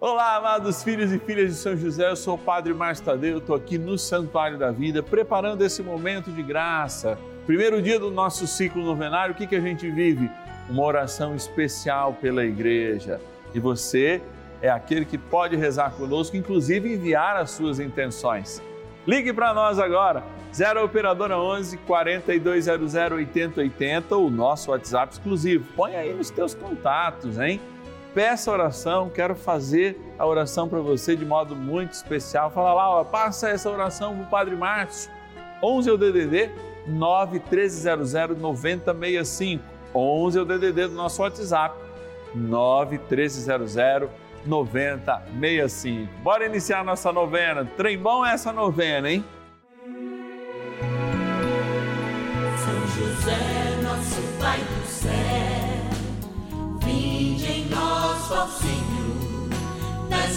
Olá, amados filhos e filhas de São José, eu sou o Padre Márcio Tadeu, estou aqui no Santuário da Vida, preparando esse momento de graça. Primeiro dia do nosso ciclo novenário, o que, que a gente vive? Uma oração especial pela igreja. E você é aquele que pode rezar conosco, inclusive enviar as suas intenções. Ligue para nós agora, 0 Operadora 11 4200 8080, o nosso WhatsApp exclusivo. Põe aí nos teus contatos, hein? Peça oração, quero fazer a oração para você de modo muito especial. Fala lá, ó, passa essa oração para o Padre Márcio. 11 é o DDD 91300 9065. 11 é o DDD do nosso WhatsApp. 91300 9065. Bora iniciar nossa novena. Trem bom é essa novena, hein? São José, nosso Pai do nosso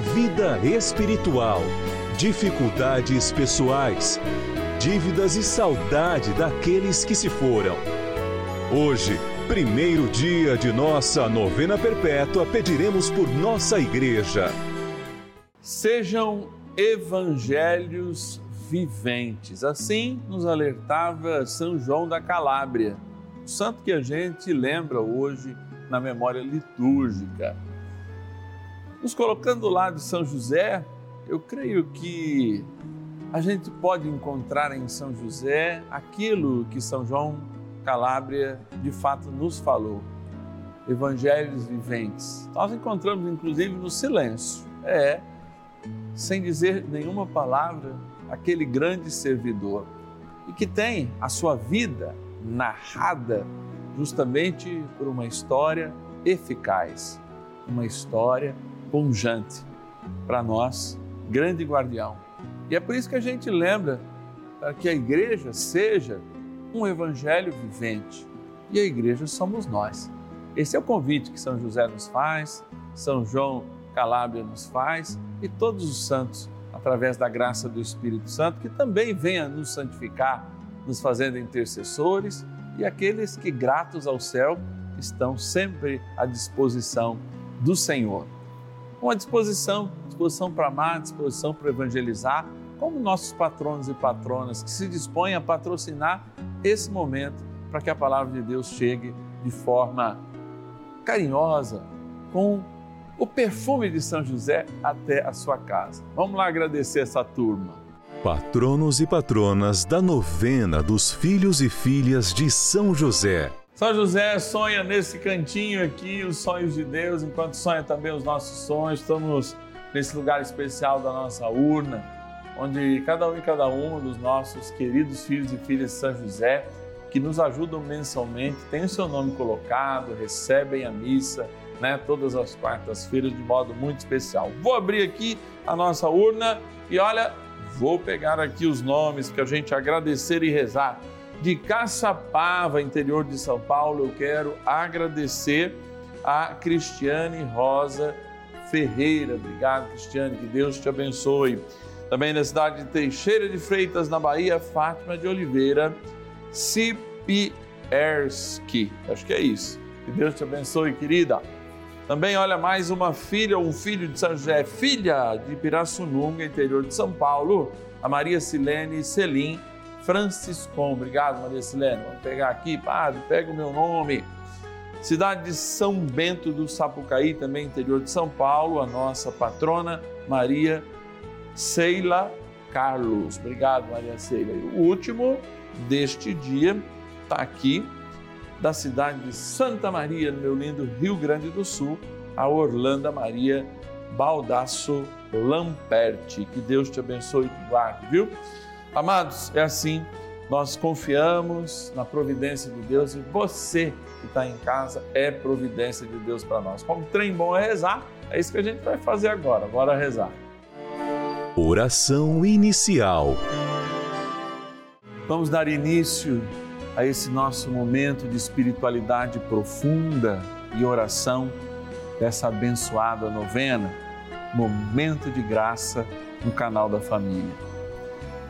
vida espiritual, dificuldades pessoais, dívidas e saudade daqueles que se foram. Hoje, primeiro dia de nossa novena perpétua, pediremos por nossa igreja. Sejam evangelhos viventes. Assim nos alertava São João da Calábria, o santo que a gente lembra hoje na memória litúrgica. Nos colocando do lado de São José, eu creio que a gente pode encontrar em São José aquilo que São João Calábria de fato nos falou. Evangelhos viventes. Nós encontramos inclusive no silêncio. É, sem dizer nenhuma palavra, aquele grande servidor e que tem a sua vida narrada justamente por uma história eficaz, uma história punjante para nós, grande guardião. E é por isso que a gente lembra para que a igreja seja um evangelho vivente. E a igreja somos nós. Esse é o convite que São José nos faz, São João Calábria nos faz e todos os santos, através da graça do Espírito Santo, que também venha nos santificar, nos fazendo intercessores e aqueles que, gratos ao céu, estão sempre à disposição do Senhor uma disposição, disposição para amar, disposição para evangelizar, como nossos patronos e patronas que se dispõem a patrocinar esse momento para que a palavra de Deus chegue de forma carinhosa, com o perfume de São José até a sua casa. Vamos lá agradecer essa turma. Patronos e patronas da novena dos filhos e filhas de São José. São José sonha nesse cantinho aqui os sonhos de Deus, enquanto sonha também os nossos sonhos. Estamos nesse lugar especial da nossa urna, onde cada um e cada um dos nossos queridos filhos e filhas de São José, que nos ajudam mensalmente, tem o seu nome colocado, recebem a missa, né, todas as quartas-feiras de modo muito especial. Vou abrir aqui a nossa urna e olha, vou pegar aqui os nomes que a gente agradecer e rezar de Caçapava, interior de São Paulo, eu quero agradecer a Cristiane Rosa Ferreira. Obrigado, Cristiane, que Deus te abençoe. Também na cidade de Teixeira de Freitas, na Bahia, Fátima de Oliveira Cipierski. Acho que é isso. Que Deus te abençoe, querida. Também, olha, mais uma filha, um filho de São José, filha de Pirassununga, interior de São Paulo, a Maria Silene Selim Franciscon. Obrigado, Maria Silene. Vamos pegar aqui, padre, pega o meu nome. Cidade de São Bento do Sapucaí, também interior de São Paulo, a nossa patrona Maria Seila Carlos. Obrigado, Maria Seila. E o último deste dia está aqui, da cidade de Santa Maria, no meu lindo Rio Grande do Sul, a Orlando Maria Baldasso Lamperti. Que Deus te abençoe e te guarde, viu? Amados, é assim, nós confiamos na providência de Deus e você que está em casa é providência de Deus para nós. Como trem bom é rezar, é isso que a gente vai fazer agora. Bora rezar. Oração inicial. Vamos dar início a esse nosso momento de espiritualidade profunda e oração dessa abençoada novena, momento de graça no canal da família.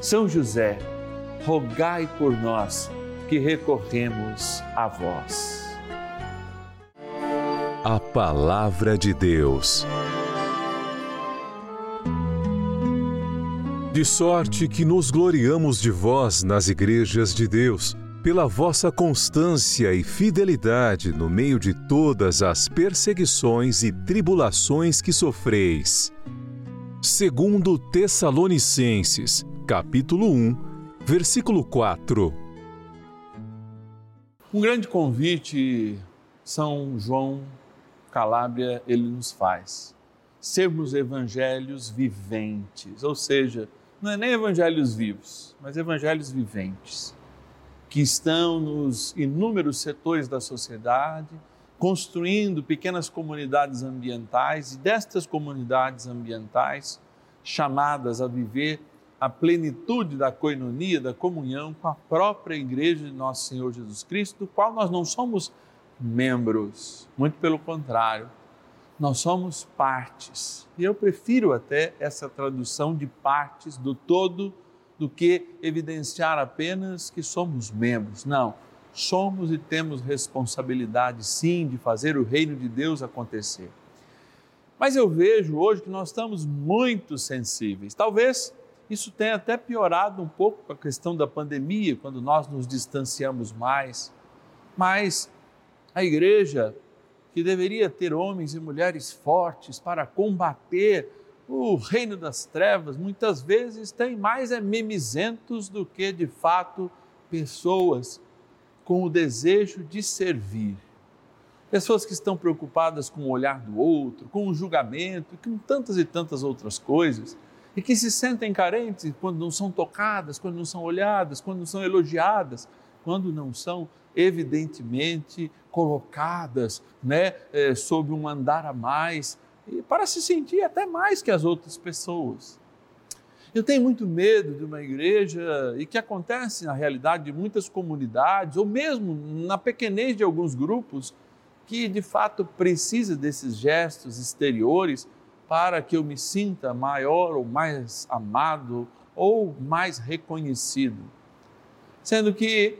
São José, rogai por nós que recorremos a vós. A Palavra de Deus. De sorte que nos gloriamos de vós nas igrejas de Deus, pela vossa constância e fidelidade no meio de todas as perseguições e tribulações que sofreis. Segundo Tessalonicenses, capítulo 1, versículo 4. Um grande convite São João Calábria ele nos faz. Sermos evangelhos viventes, ou seja, não é nem evangelhos vivos, mas evangelhos viventes, que estão nos inúmeros setores da sociedade, construindo pequenas comunidades ambientais e destas comunidades ambientais chamadas a viver a plenitude da coinonia, da comunhão com a própria igreja de nosso Senhor Jesus Cristo, do qual nós não somos membros, muito pelo contrário, nós somos partes. E eu prefiro até essa tradução de partes do todo do que evidenciar apenas que somos membros. Não, somos e temos responsabilidade sim de fazer o reino de Deus acontecer. Mas eu vejo hoje que nós estamos muito sensíveis. Talvez isso tem até piorado um pouco com a questão da pandemia, quando nós nos distanciamos mais. Mas a igreja, que deveria ter homens e mulheres fortes para combater o reino das trevas, muitas vezes tem mais é mimizentos do que de fato pessoas com o desejo de servir. Pessoas que estão preocupadas com o olhar do outro, com o julgamento, com tantas e tantas outras coisas e que se sentem carentes quando não são tocadas, quando não são olhadas, quando não são elogiadas, quando não são evidentemente colocadas né, eh, sob um andar a mais, para se sentir até mais que as outras pessoas. Eu tenho muito medo de uma igreja e que acontece na realidade de muitas comunidades, ou mesmo na pequenez de alguns grupos, que de fato precisa desses gestos exteriores para que eu me sinta maior ou mais amado ou mais reconhecido. Sendo que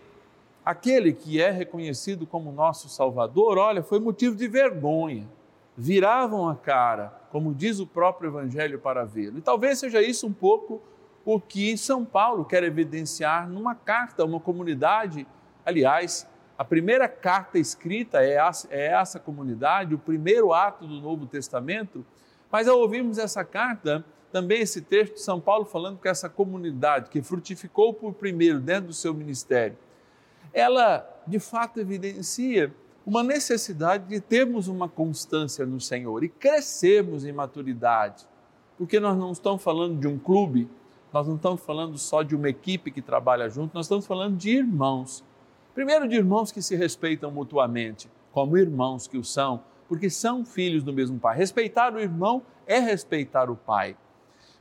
aquele que é reconhecido como nosso Salvador, olha, foi motivo de vergonha. Viravam a cara, como diz o próprio Evangelho, para vê-lo. E talvez seja isso um pouco o que São Paulo quer evidenciar numa carta a uma comunidade. Aliás, a primeira carta escrita é essa, é comunidade, o primeiro ato do Novo Testamento. Mas ao ouvirmos essa carta, também esse texto de São Paulo falando que essa comunidade que frutificou por primeiro dentro do seu ministério, ela de fato evidencia uma necessidade de termos uma constância no Senhor e crescermos em maturidade, porque nós não estamos falando de um clube, nós não estamos falando só de uma equipe que trabalha junto, nós estamos falando de irmãos. Primeiro, de irmãos que se respeitam mutuamente, como irmãos que o são, porque são filhos do mesmo pai. Respeitar o irmão é respeitar o pai.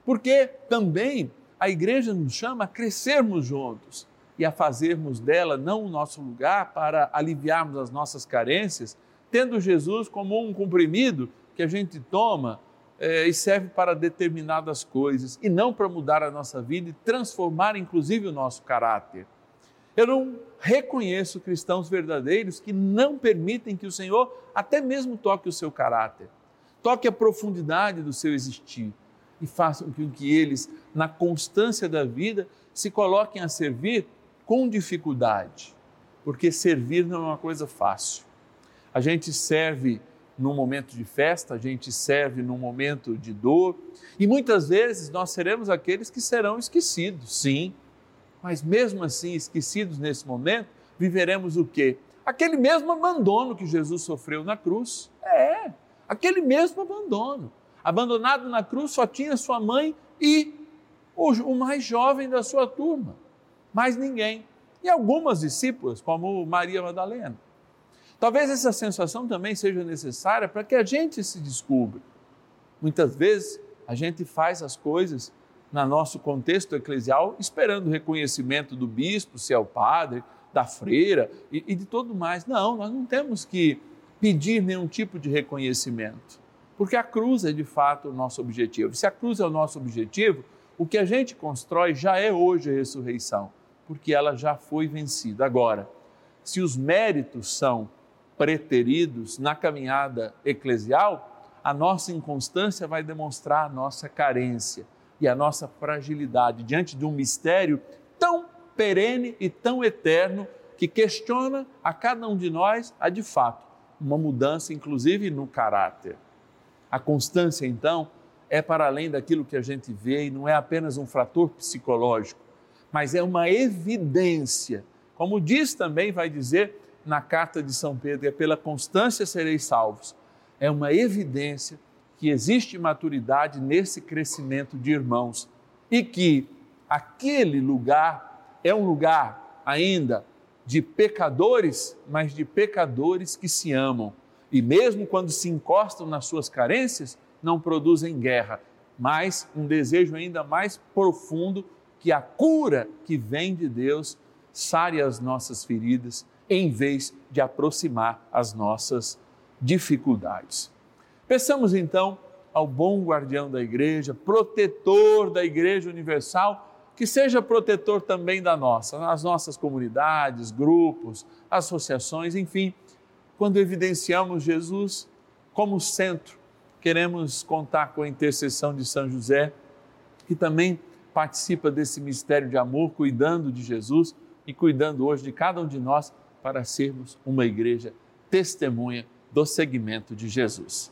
Porque também a igreja nos chama a crescermos juntos e a fazermos dela não o nosso lugar para aliviarmos as nossas carências, tendo Jesus como um comprimido que a gente toma é, e serve para determinadas coisas e não para mudar a nossa vida e transformar inclusive o nosso caráter. Eu não reconheço cristãos verdadeiros que não permitem que o Senhor até mesmo toque o seu caráter, toque a profundidade do seu existir e façam com que eles, na constância da vida, se coloquem a servir com dificuldade, porque servir não é uma coisa fácil. A gente serve num momento de festa, a gente serve num momento de dor, e muitas vezes nós seremos aqueles que serão esquecidos, sim, mas mesmo assim, esquecidos nesse momento, viveremos o quê? Aquele mesmo abandono que Jesus sofreu na cruz. É, aquele mesmo abandono. Abandonado na cruz só tinha sua mãe e o, mais jovem da sua turma mais ninguém. E algumas discípulas, como Maria Madalena. Talvez essa sensação também seja necessária para que a gente se descubra. Muitas vezes a gente faz as coisas no nosso contexto eclesial esperando reconhecimento do bispo, se é o padre, da freira e, e de todo mais. Não, nós não temos que pedir nenhum tipo de reconhecimento, porque a cruz é de fato o nosso objetivo. Se a cruz é o nosso objetivo, o que a gente constrói já é hoje a ressurreição porque ela já foi vencida. Agora, se os méritos são preteridos na caminhada eclesial, a nossa inconstância vai demonstrar a nossa carência e a nossa fragilidade diante de um mistério tão perene e tão eterno que questiona a cada um de nós a de fato uma mudança, inclusive no caráter. A constância, então, é para além daquilo que a gente vê e não é apenas um fator psicológico mas é uma evidência. Como diz também, vai dizer na carta de São Pedro, é pela constância sereis salvos. É uma evidência que existe maturidade nesse crescimento de irmãos e que aquele lugar é um lugar ainda de pecadores, mas de pecadores que se amam. E mesmo quando se encostam nas suas carências, não produzem guerra, mas um desejo ainda mais profundo que a cura que vem de Deus sare as nossas feridas, em vez de aproximar as nossas dificuldades. Peçamos então ao bom guardião da igreja, protetor da igreja universal, que seja protetor também da nossa, nas nossas comunidades, grupos, associações, enfim, quando evidenciamos Jesus como centro, queremos contar com a intercessão de São José, que também participa desse mistério de amor, cuidando de Jesus e cuidando hoje de cada um de nós para sermos uma igreja testemunha do segmento de Jesus.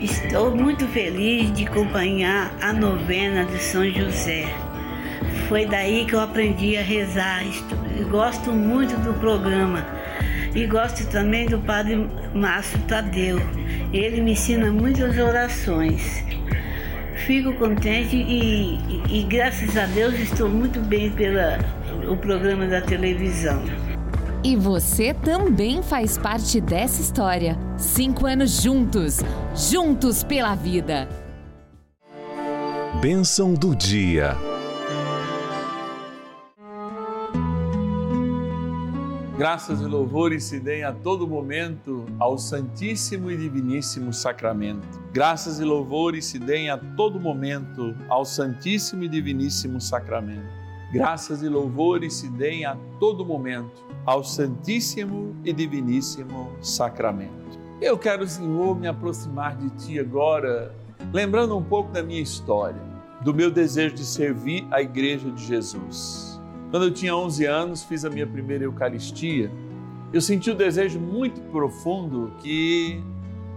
Estou muito feliz de acompanhar a novena de São José. Foi daí que eu aprendi a rezar. Gosto muito do programa e gosto também do Padre Márcio Tadeu. Ele me ensina muitas orações fico contente e, e, e, graças a Deus estou muito bem pelo programa da televisão. E você também faz parte dessa história. Cinco anos juntos, juntos pela vida. Bênção do dia. Graças e louvores se deem a todo momento ao Santíssimo e Diviníssimo Sacramento. Graças e louvores se deem a todo momento ao Santíssimo e Diviníssimo Sacramento. Graças e louvores se deem a todo momento ao Santíssimo e Diviníssimo Sacramento. Eu quero, Senhor, me aproximar de Ti agora, lembrando um pouco da minha história, do meu desejo de servir a Igreja de Jesus quando eu tinha 11 anos, fiz a minha primeira Eucaristia. Eu senti o desejo muito profundo que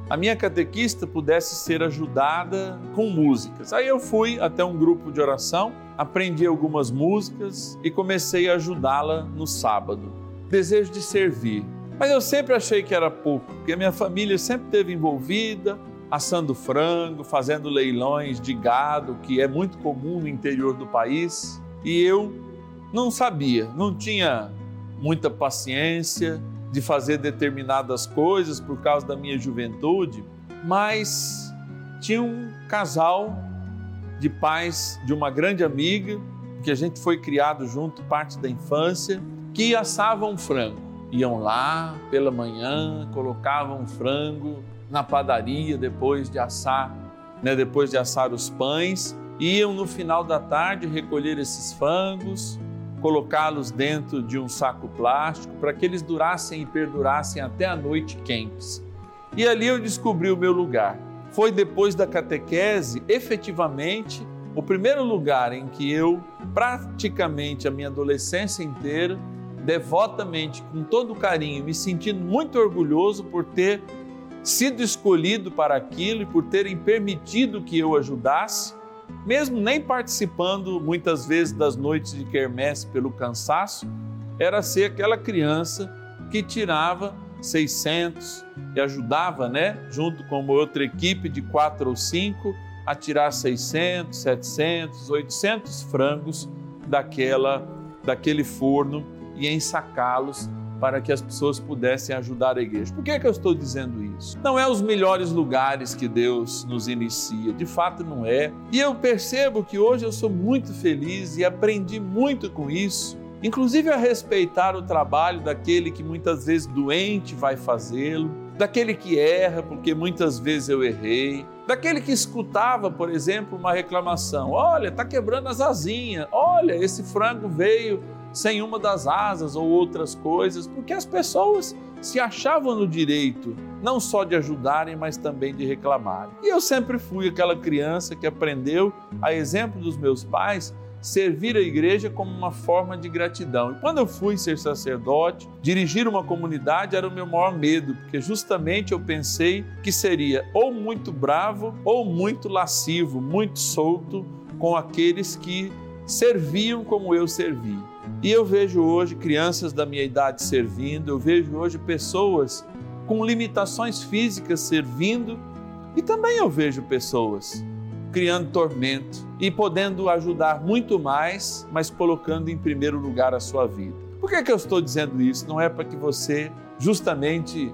a minha catequista pudesse ser ajudada com músicas. Aí eu fui até um grupo de oração, aprendi algumas músicas e comecei a ajudá-la no sábado. Desejo de servir. Mas eu sempre achei que era pouco, porque minha família sempre esteve envolvida, assando frango, fazendo leilões de gado, que é muito comum no interior do país. E eu não sabia, não tinha muita paciência de fazer determinadas coisas por causa da minha juventude, mas tinha um casal de pais de uma grande amiga, que a gente foi criado junto parte da infância, que assavam frango. Iam lá pela manhã, colocavam frango na padaria depois de assar, né, depois de assar os pães, iam no final da tarde recolher esses frangos, colocá-los dentro de um saco plástico para que eles durassem e perdurassem até a noite quentes. E ali eu descobri o meu lugar. Foi depois da catequese, efetivamente, o primeiro lugar em que eu, praticamente a minha adolescência inteira, devotamente, com todo carinho, me sentindo muito orgulhoso por ter sido escolhido para aquilo e por terem permitido que eu ajudasse, mesmo nem participando muitas vezes das noites de quermesse pelo cansaço, era ser aquela criança que tirava 600 e ajudava, né, junto com outra equipe de quatro ou cinco, a tirar 600, 700, 800 frangos daquela daquele forno e ensacá-los para que as pessoas pudessem ajudar a igreja. Por que, é que eu estou dizendo isso? Não é os melhores lugares que Deus nos inicia, de fato não é. E eu percebo que hoje eu sou muito feliz e aprendi muito com isso, inclusive a respeitar o trabalho daquele que muitas vezes doente vai fazê-lo, daquele que erra, porque muitas vezes eu errei, daquele que escutava, por exemplo, uma reclamação: olha, está quebrando as asinhas, olha, esse frango veio sem uma das asas ou outras coisas, porque as pessoas se achavam no direito não só de ajudarem, mas também de reclamarem. E eu sempre fui aquela criança que aprendeu, a exemplo dos meus pais, servir a igreja como uma forma de gratidão. E quando eu fui ser sacerdote, dirigir uma comunidade era o meu maior medo, porque justamente eu pensei que seria ou muito bravo ou muito lascivo, muito solto com aqueles que serviam como eu servi. E eu vejo hoje crianças da minha idade servindo, eu vejo hoje pessoas com limitações físicas servindo, e também eu vejo pessoas criando tormento e podendo ajudar muito mais, mas colocando em primeiro lugar a sua vida. Por que, é que eu estou dizendo isso? Não é para que você justamente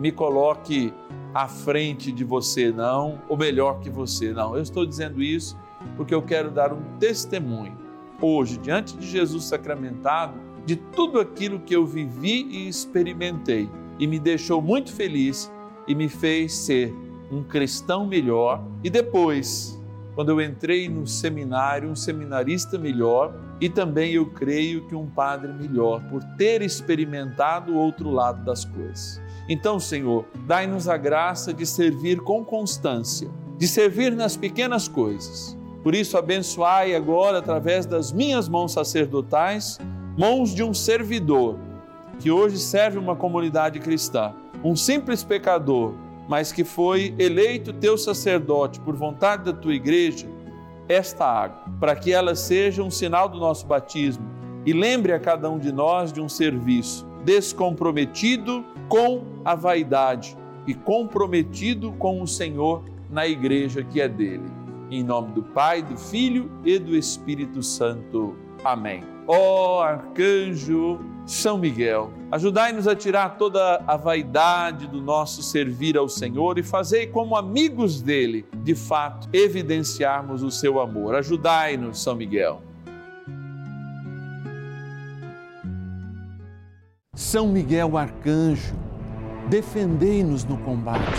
me coloque à frente de você, não, ou melhor que você, não. Eu estou dizendo isso porque eu quero dar um testemunho hoje, diante de Jesus sacramentado, de tudo aquilo que eu vivi e experimentei e me deixou muito feliz e me fez ser um cristão melhor e depois, quando eu entrei no seminário, um seminarista melhor e também eu creio que um padre melhor por ter experimentado o outro lado das coisas. Então, Senhor, dai-nos a graça de servir com constância, de servir nas pequenas coisas. Por isso, abençoai agora, através das minhas mãos sacerdotais, mãos de um servidor que hoje serve uma comunidade cristã, um simples pecador mas que foi eleito teu sacerdote por vontade da tua igreja, esta água, para que ela seja um sinal do nosso batismo e lembre a cada um de nós de um serviço descomprometido com a vaidade e comprometido com o Senhor na igreja que é dele. Em nome do Pai, do Filho e do Espírito Santo. Amém. Ó oh, arcanjo são Miguel, ajudai-nos a tirar toda a vaidade do nosso servir ao Senhor e fazei como amigos dele, de fato, evidenciarmos o seu amor. Ajudai-nos, São Miguel. São Miguel arcanjo, defendei-nos no combate.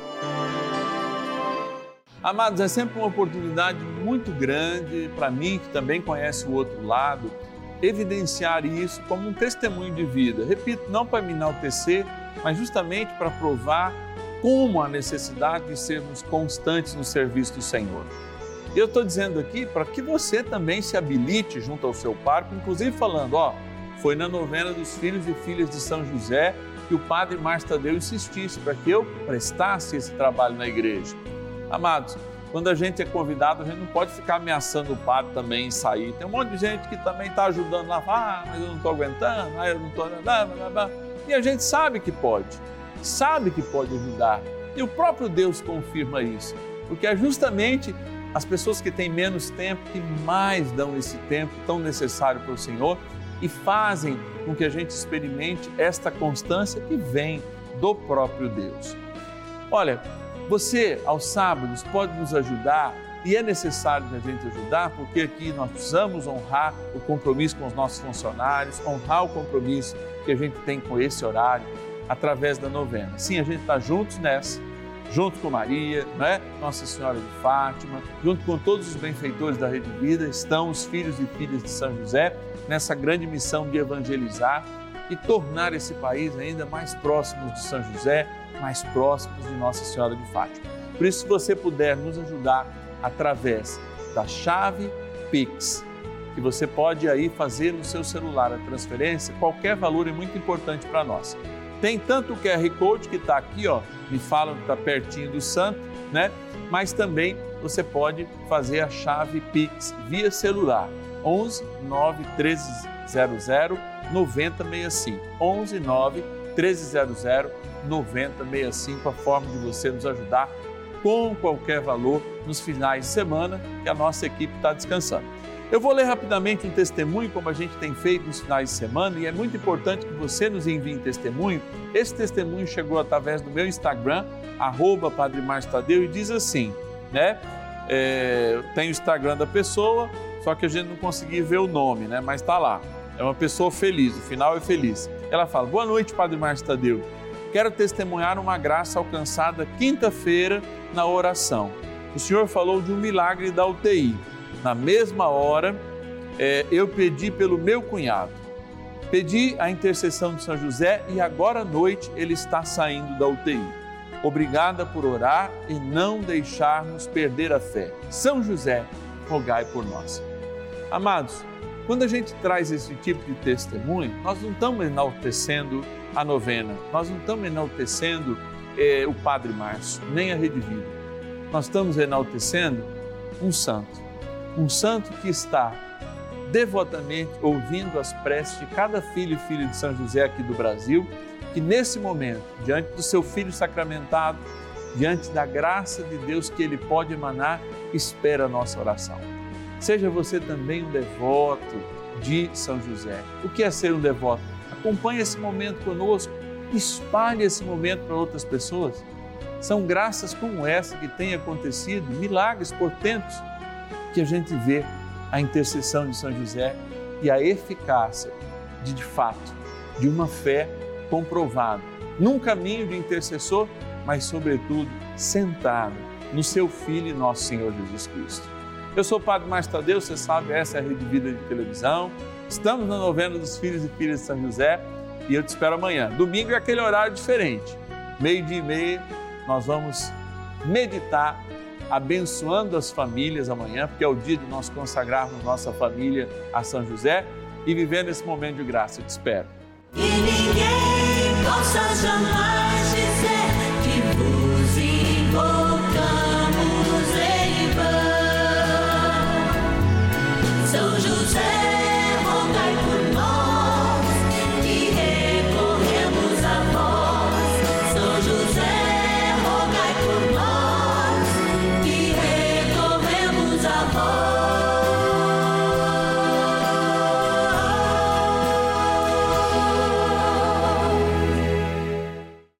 Amados, é sempre uma oportunidade muito grande para mim, que também conhece o outro lado evidenciar isso como um testemunho de vida. Repito, não para me enaltecer, mas justamente para provar como a necessidade de sermos constantes no serviço do Senhor. Eu estou dizendo aqui para que você também se habilite junto ao seu parque, inclusive falando, ó, foi na novena dos filhos e filhas de São José que o padre Márcio Tadeu insistisse para que eu prestasse esse trabalho na igreja. Amados, quando a gente é convidado, a gente não pode ficar ameaçando o padre também em sair. Tem um monte de gente que também está ajudando lá, ah, mas eu não estou aguentando, ah, eu não estou. E a gente sabe que pode, sabe que pode ajudar. E o próprio Deus confirma isso, porque é justamente as pessoas que têm menos tempo que mais dão esse tempo tão necessário para o Senhor e fazem com que a gente experimente esta constância que vem do próprio Deus. Olha, você, aos sábados, pode nos ajudar e é necessário a gente ajudar, porque aqui nós precisamos honrar o compromisso com os nossos funcionários, honrar o compromisso que a gente tem com esse horário através da novena. Sim, a gente está juntos nessa, junto com Maria, né? Nossa Senhora de Fátima, junto com todos os benfeitores da Rede Vida, estão os filhos e filhas de São José nessa grande missão de evangelizar e tornar esse país ainda mais próximo de São José mais próximos de Nossa Senhora de Fátima. Por isso, se você puder nos ajudar através da chave Pix, que você pode aí fazer no seu celular a transferência, qualquer valor é muito importante para nós. Tem tanto o QR Code que está aqui, ó, me falam que está pertinho do santo, né? Mas também você pode fazer a chave Pix via celular. 11 9 1300 9065. 11 9 1300 9065, a forma de você nos ajudar com qualquer valor nos finais de semana que a nossa equipe está descansando. Eu vou ler rapidamente um testemunho, como a gente tem feito nos finais de semana, e é muito importante que você nos envie um testemunho. Esse testemunho chegou através do meu Instagram, arroba Padre Tadeu, e diz assim, né? É, tem o Instagram da pessoa, só que a gente não conseguiu ver o nome, né? Mas tá lá. É uma pessoa feliz, o final é feliz. Ela fala: Boa noite, Padre Márcio Tadeu. Quero testemunhar uma graça alcançada quinta-feira na oração. O senhor falou de um milagre da UTI na mesma hora, é, eu pedi pelo meu cunhado. Pedi a intercessão de São José e agora à noite ele está saindo da UTI. Obrigada por orar e não deixarmos perder a fé. São José, rogai por nós. Amados, quando a gente traz esse tipo de testemunho, nós não estamos enaltecendo a novena, nós não estamos enaltecendo eh, o Padre Márcio, nem a Rede Vida. Nós estamos enaltecendo um santo um santo que está devotamente ouvindo as preces de cada filho e filha de São José aqui do Brasil, que nesse momento, diante do seu filho sacramentado, diante da graça de Deus que ele pode emanar, espera a nossa oração. Seja você também um devoto de São José. O que é ser um devoto? Acompanhe esse momento conosco, espalhe esse momento para outras pessoas. São graças como essa que têm acontecido, milagres, portentos que a gente vê a intercessão de São José e a eficácia de, de fato, de uma fé comprovada, num caminho de intercessor, mas, sobretudo, sentado no seu Filho e nosso Senhor Jesus Cristo. Eu sou o Padre Márcio Tadeu, você sabe, essa é a Rede Vida de Televisão. Estamos na novena dos Filhos e Filhas de São José e eu te espero amanhã. Domingo é aquele horário diferente, meio-dia e meia, nós vamos meditar abençoando as famílias amanhã, porque é o dia de nós consagrarmos nossa família a São José e vivendo esse momento de graça. Eu te espero. E ninguém possa jamais dizer que vos